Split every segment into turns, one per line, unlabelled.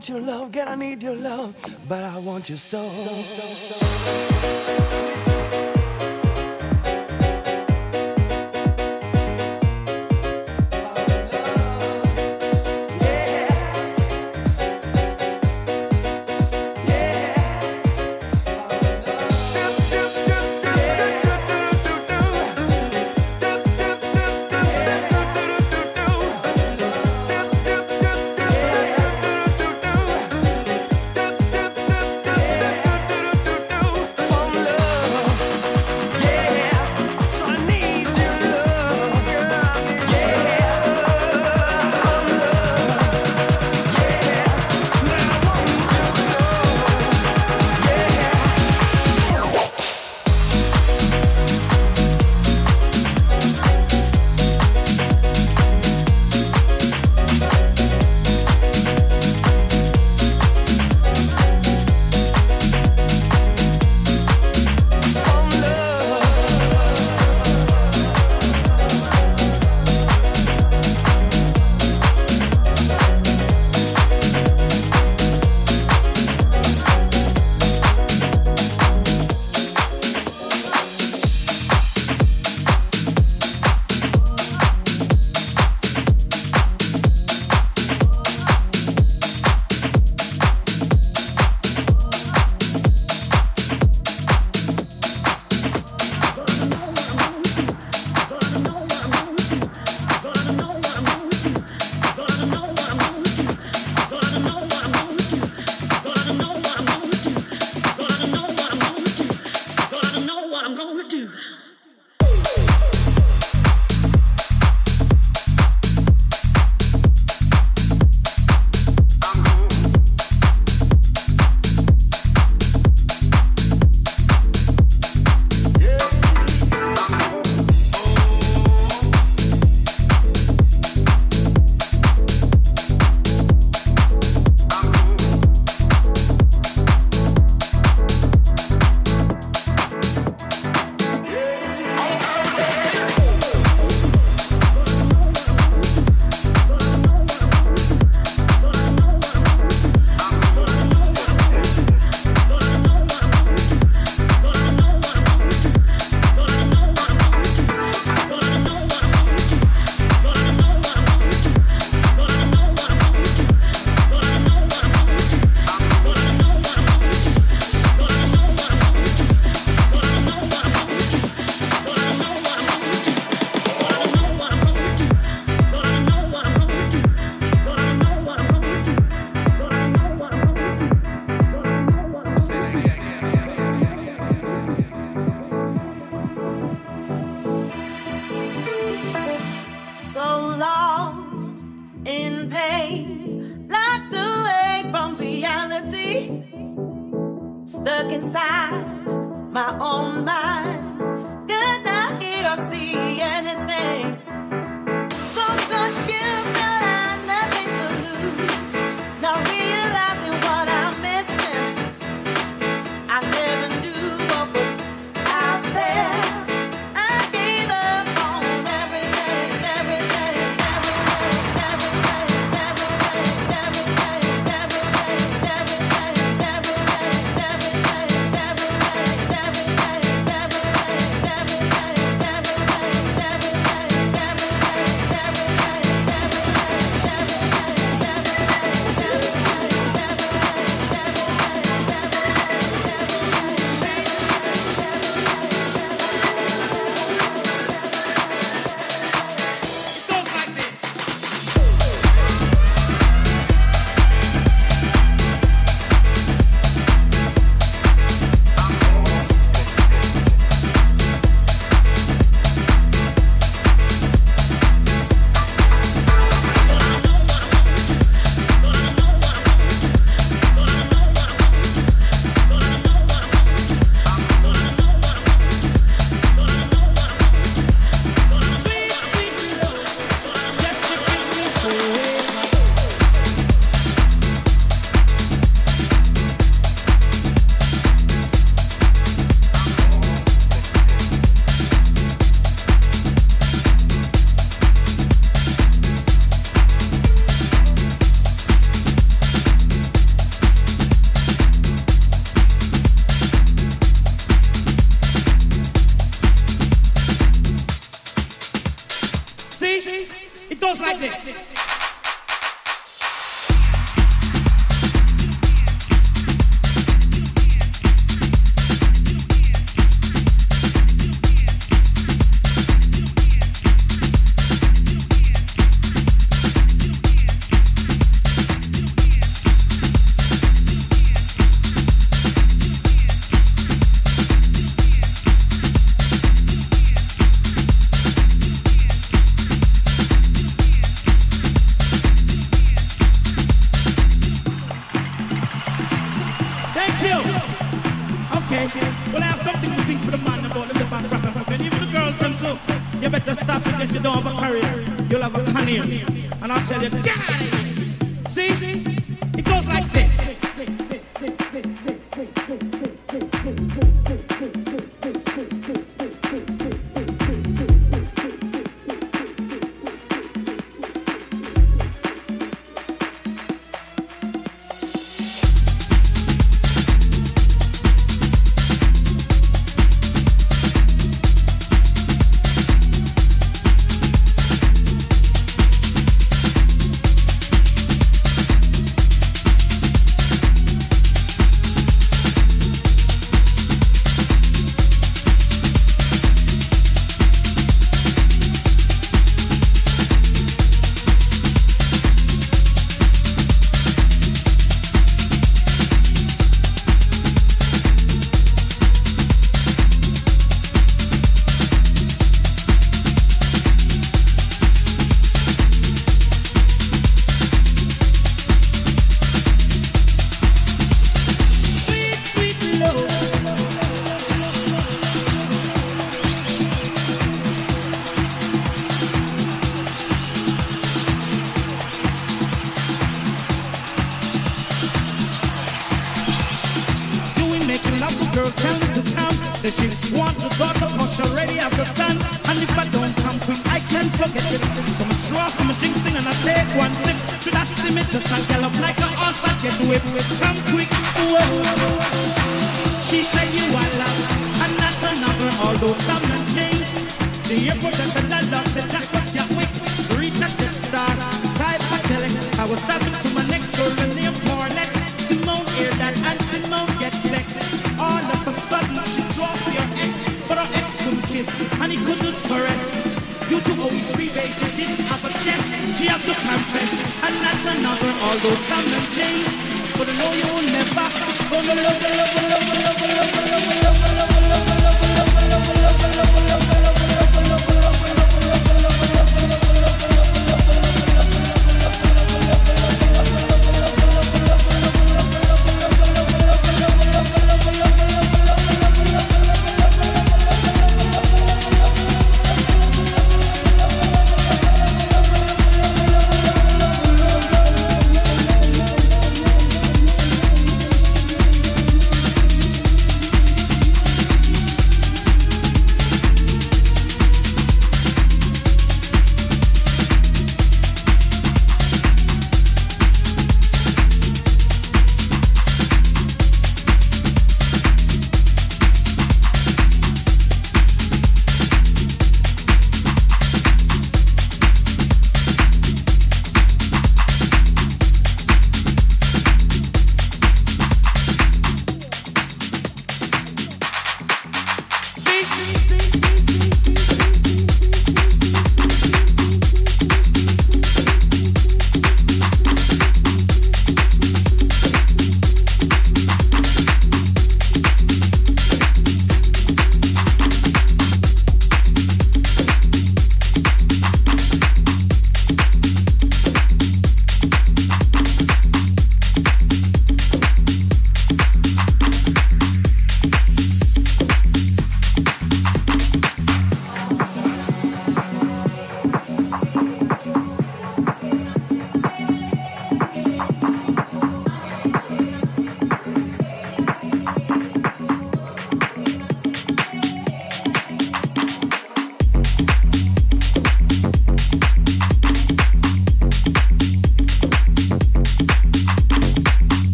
want your love, girl, I need your love, but I want your soul. so, so,
so.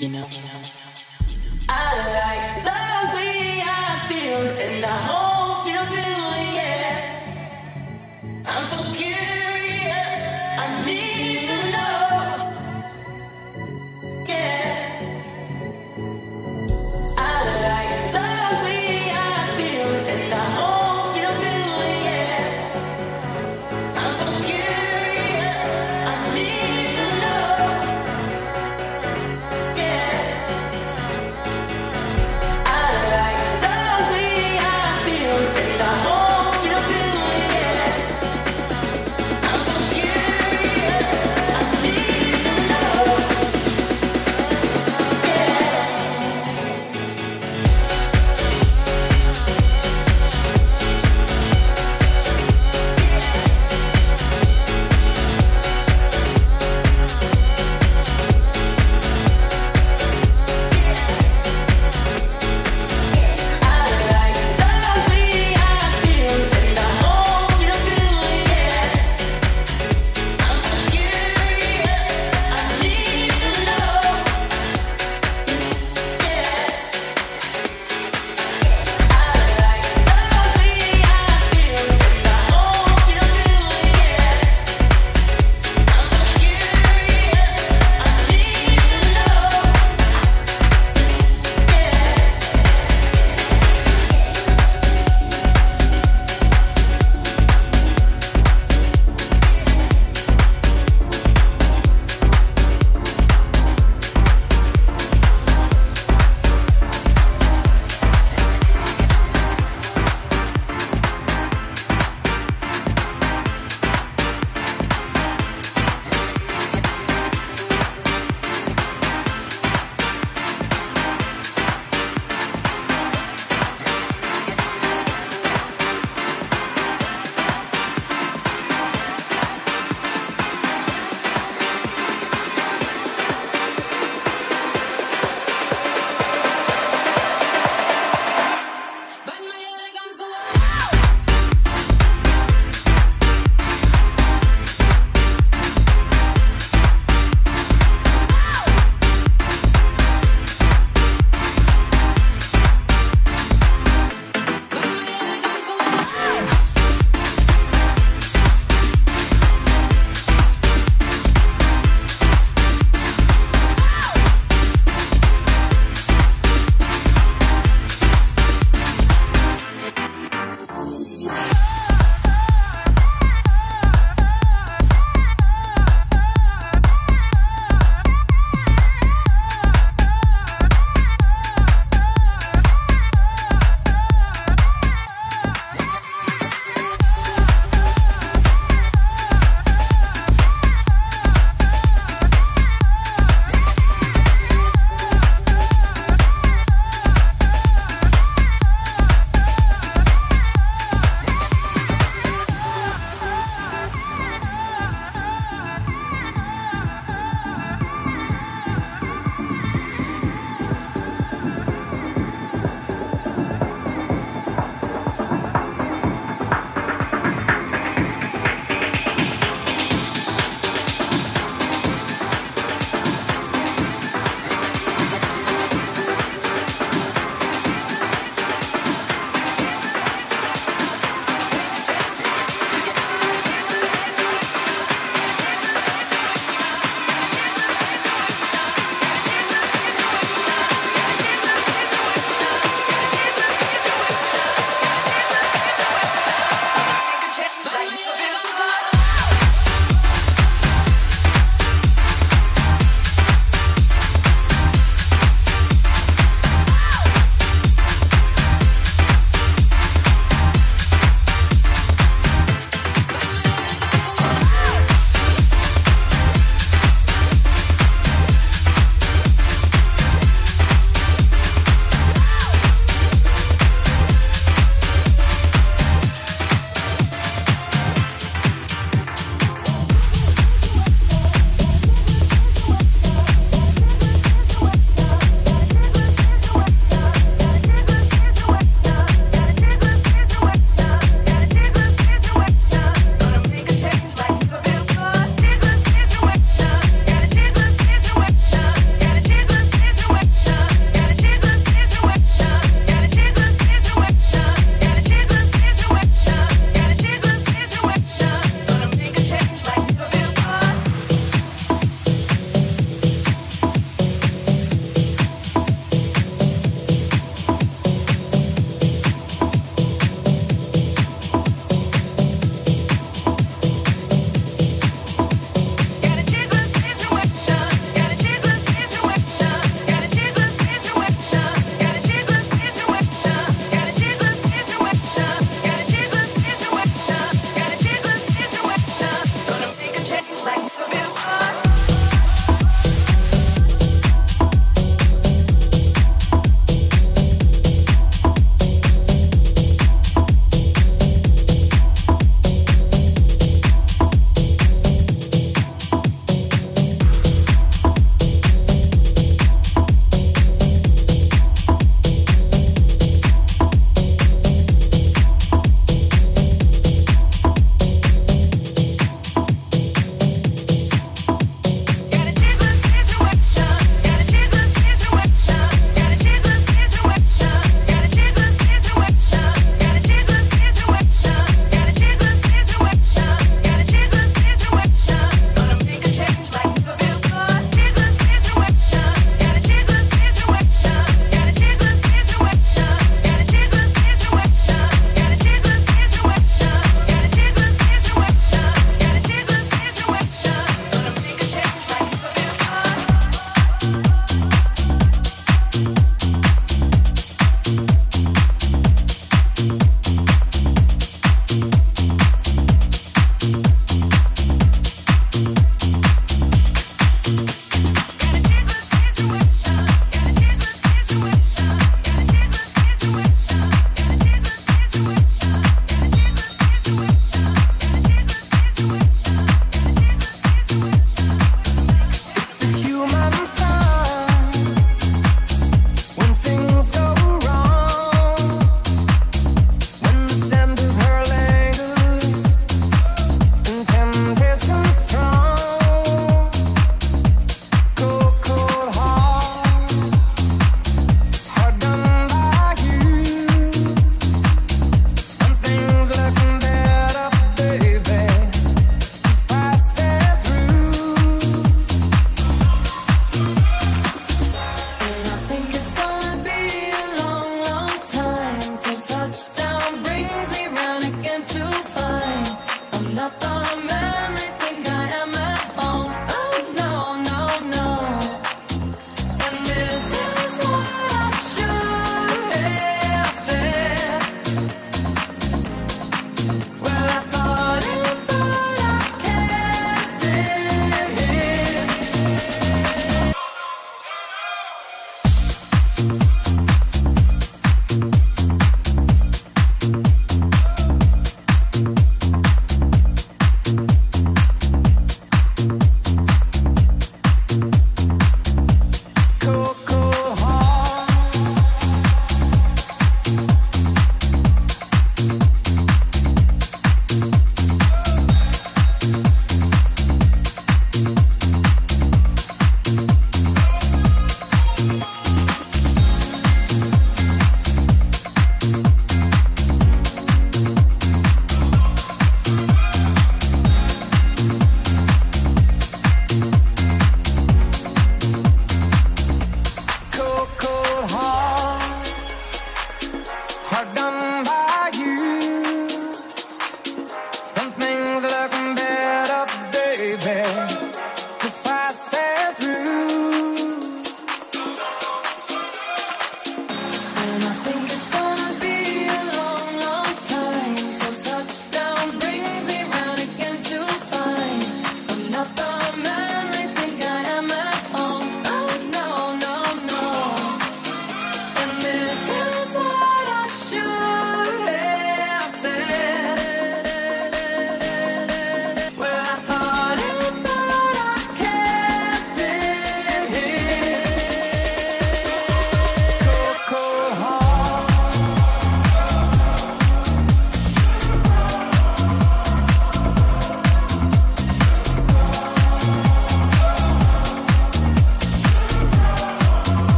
you know. I like the way I feel in the
home.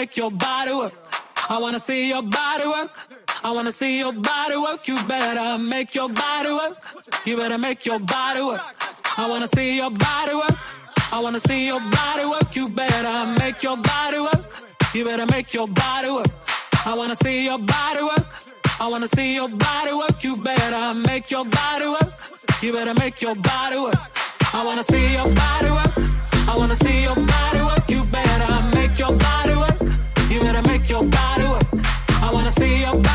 make your body work. I wanna see your body work. I wanna see your body work. You better make your body work. You better make your body work. I wanna see your body work. I wanna see your body work. You better make your body work. You better make your body work. I wanna see your body work. I wanna see your body work. You better make your body work. You better make your body work. I wanna see your body work. I wanna see your body work. You better make your body work. You better make your body work. I wanna see your body.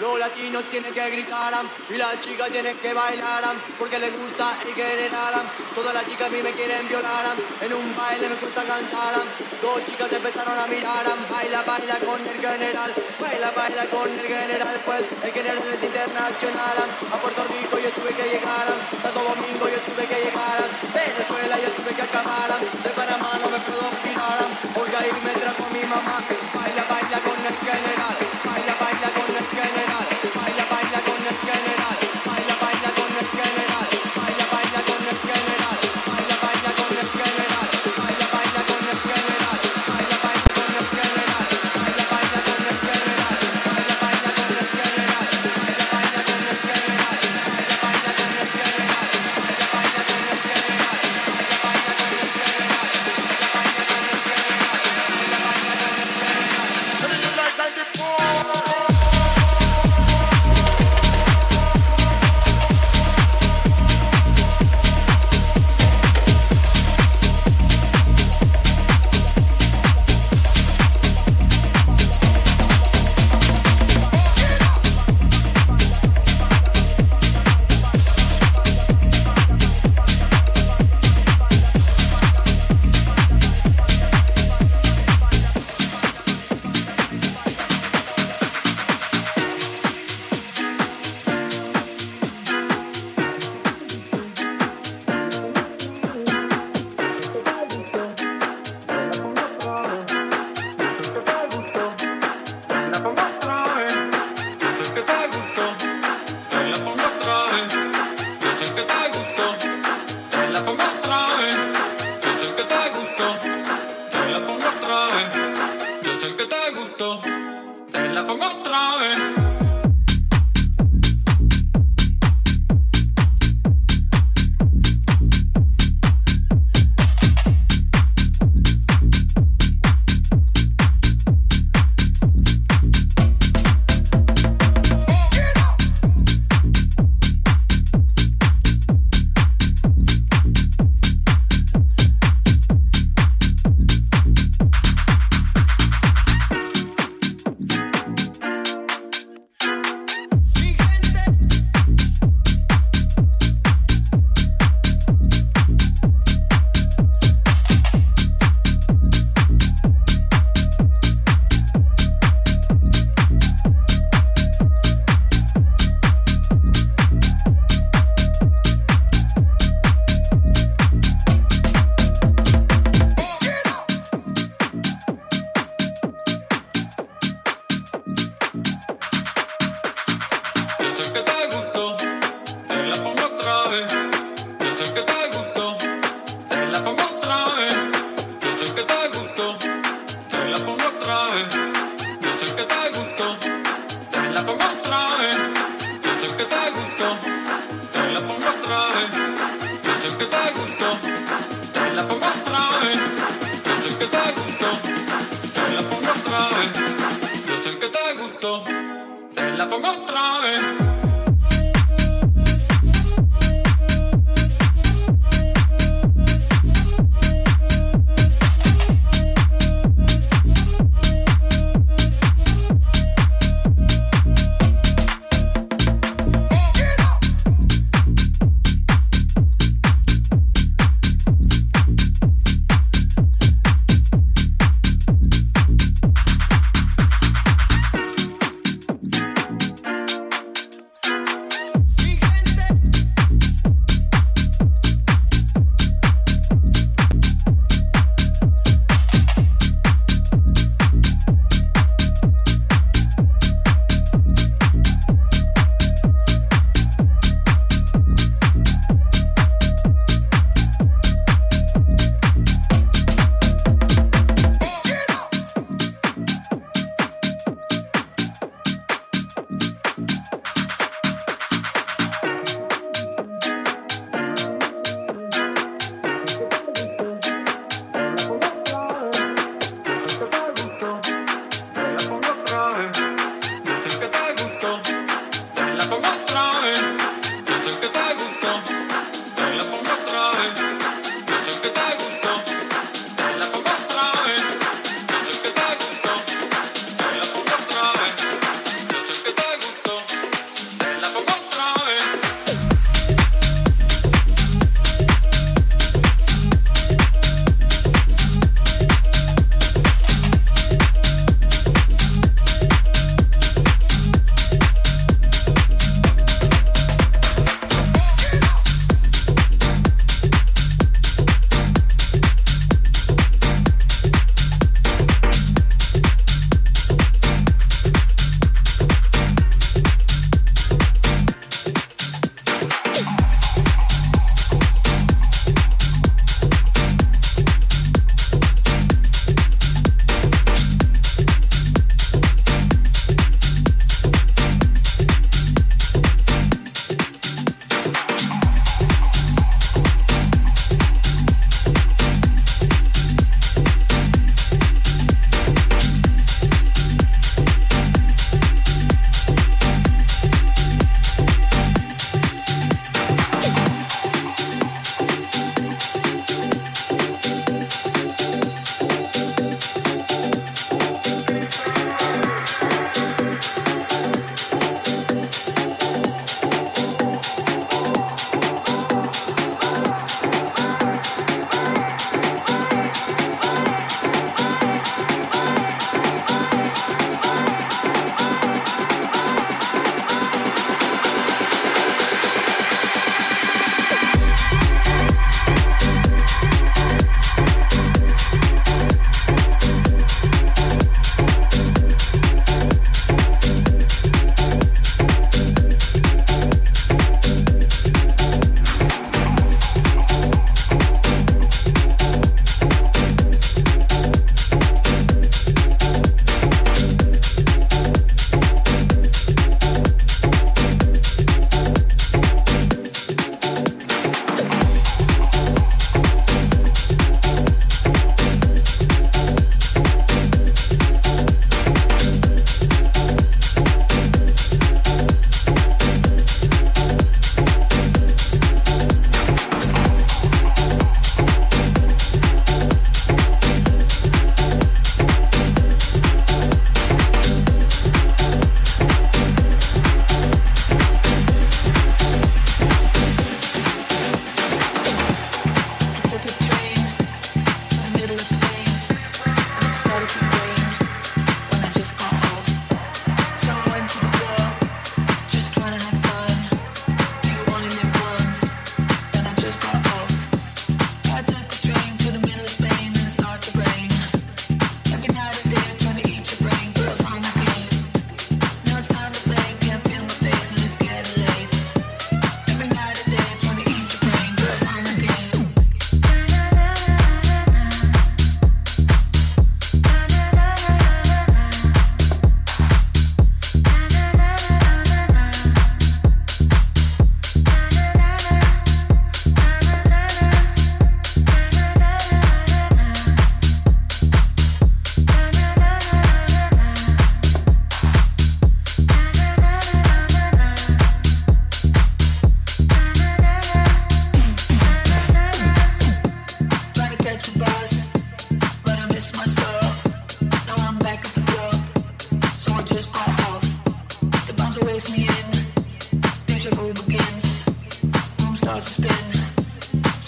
Los latinos tienen que gritar y las chicas tienen que bailar porque les gusta y generaran. Todas las chicas a mí me quieren violar en un baile me gusta cantar. Dos chicas empezaron a mirar, baila, baila con el general, baila, baila con el general, pues el general es internacional. A Puerto Rico yo tuve que llegar, Santo Domingo yo tuve que llegar, Venezuela yo tuve que acabar, de Panamá no me puedo olvidar. Olga y me trajo mi mamá, baila, baila con el general.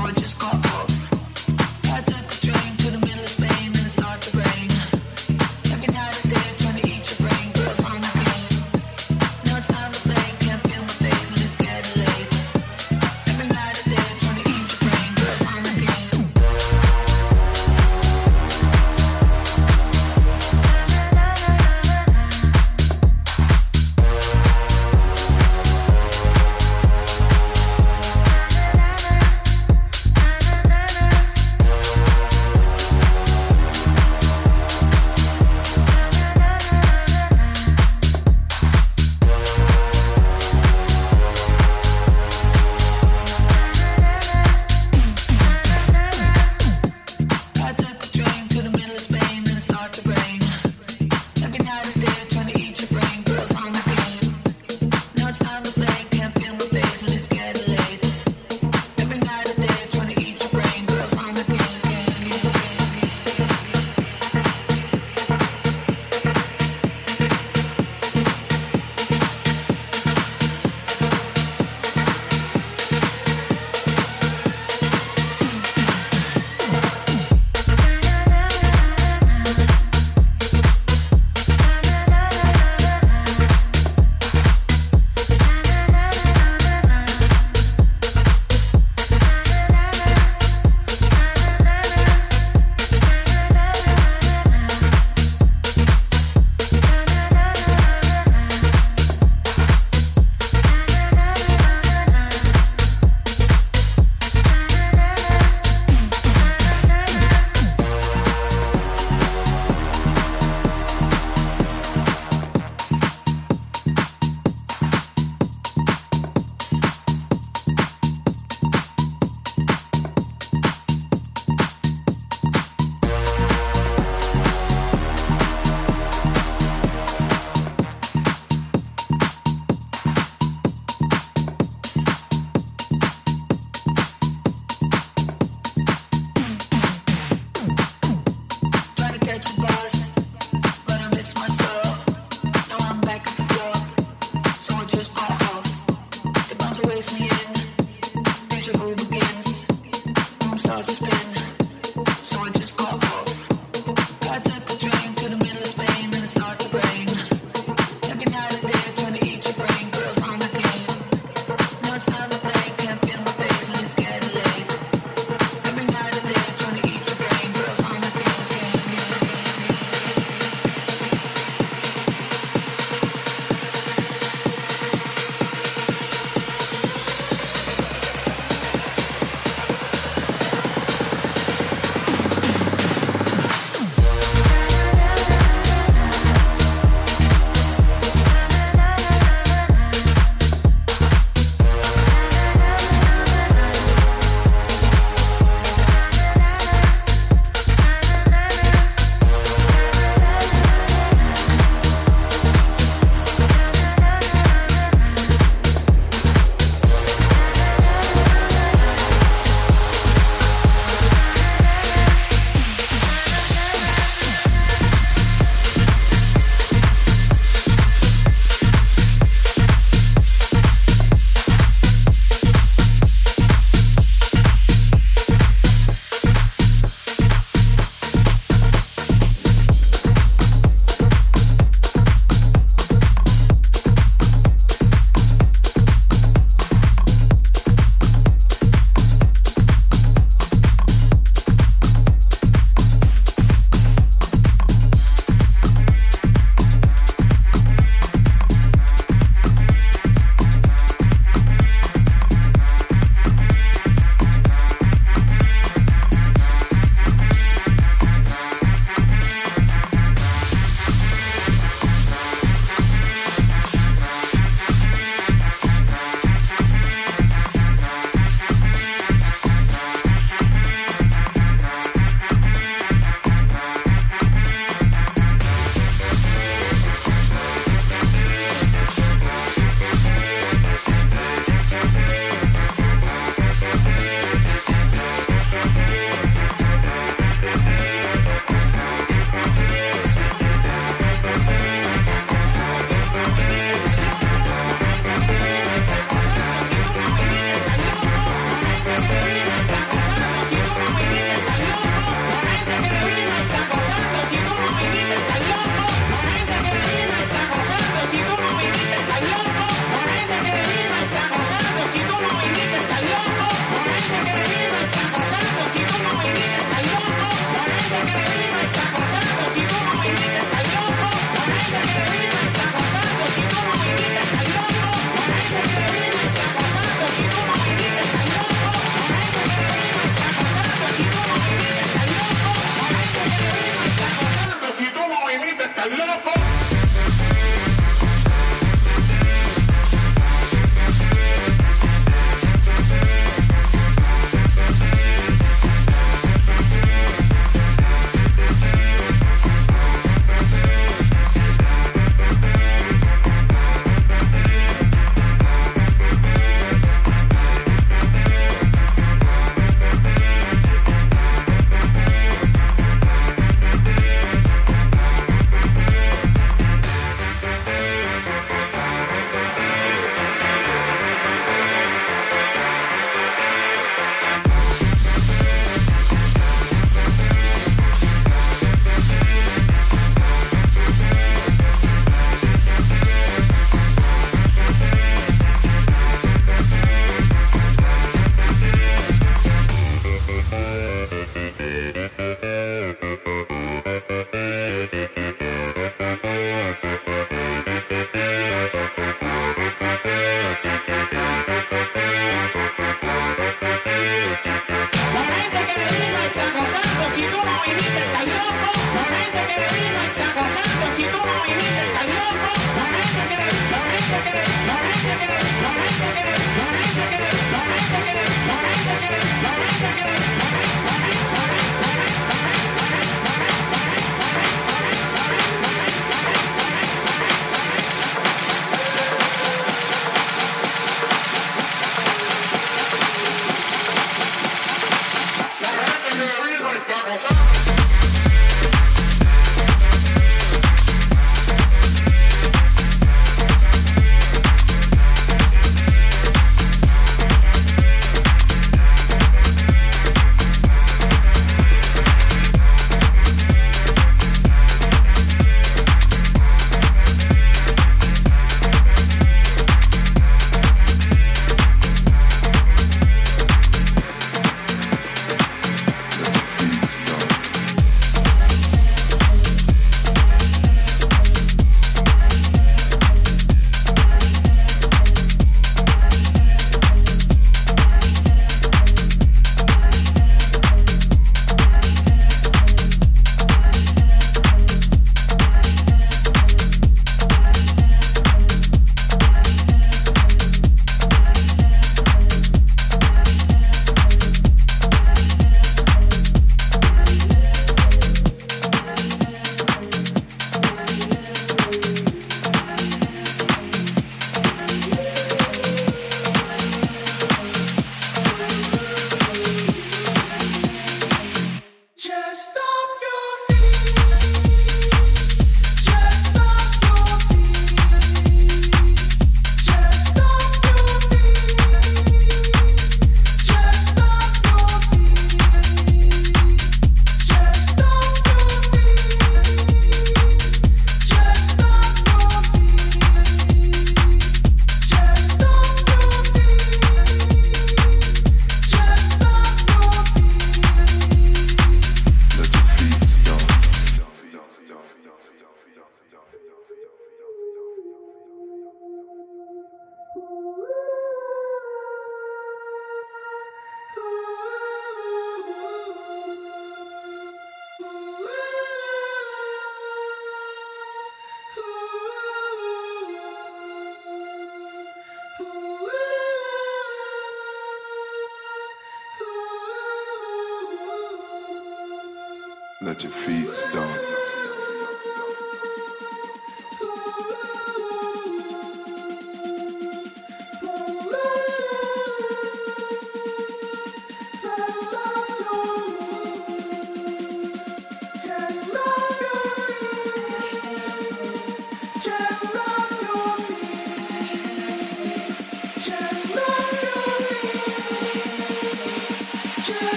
Thank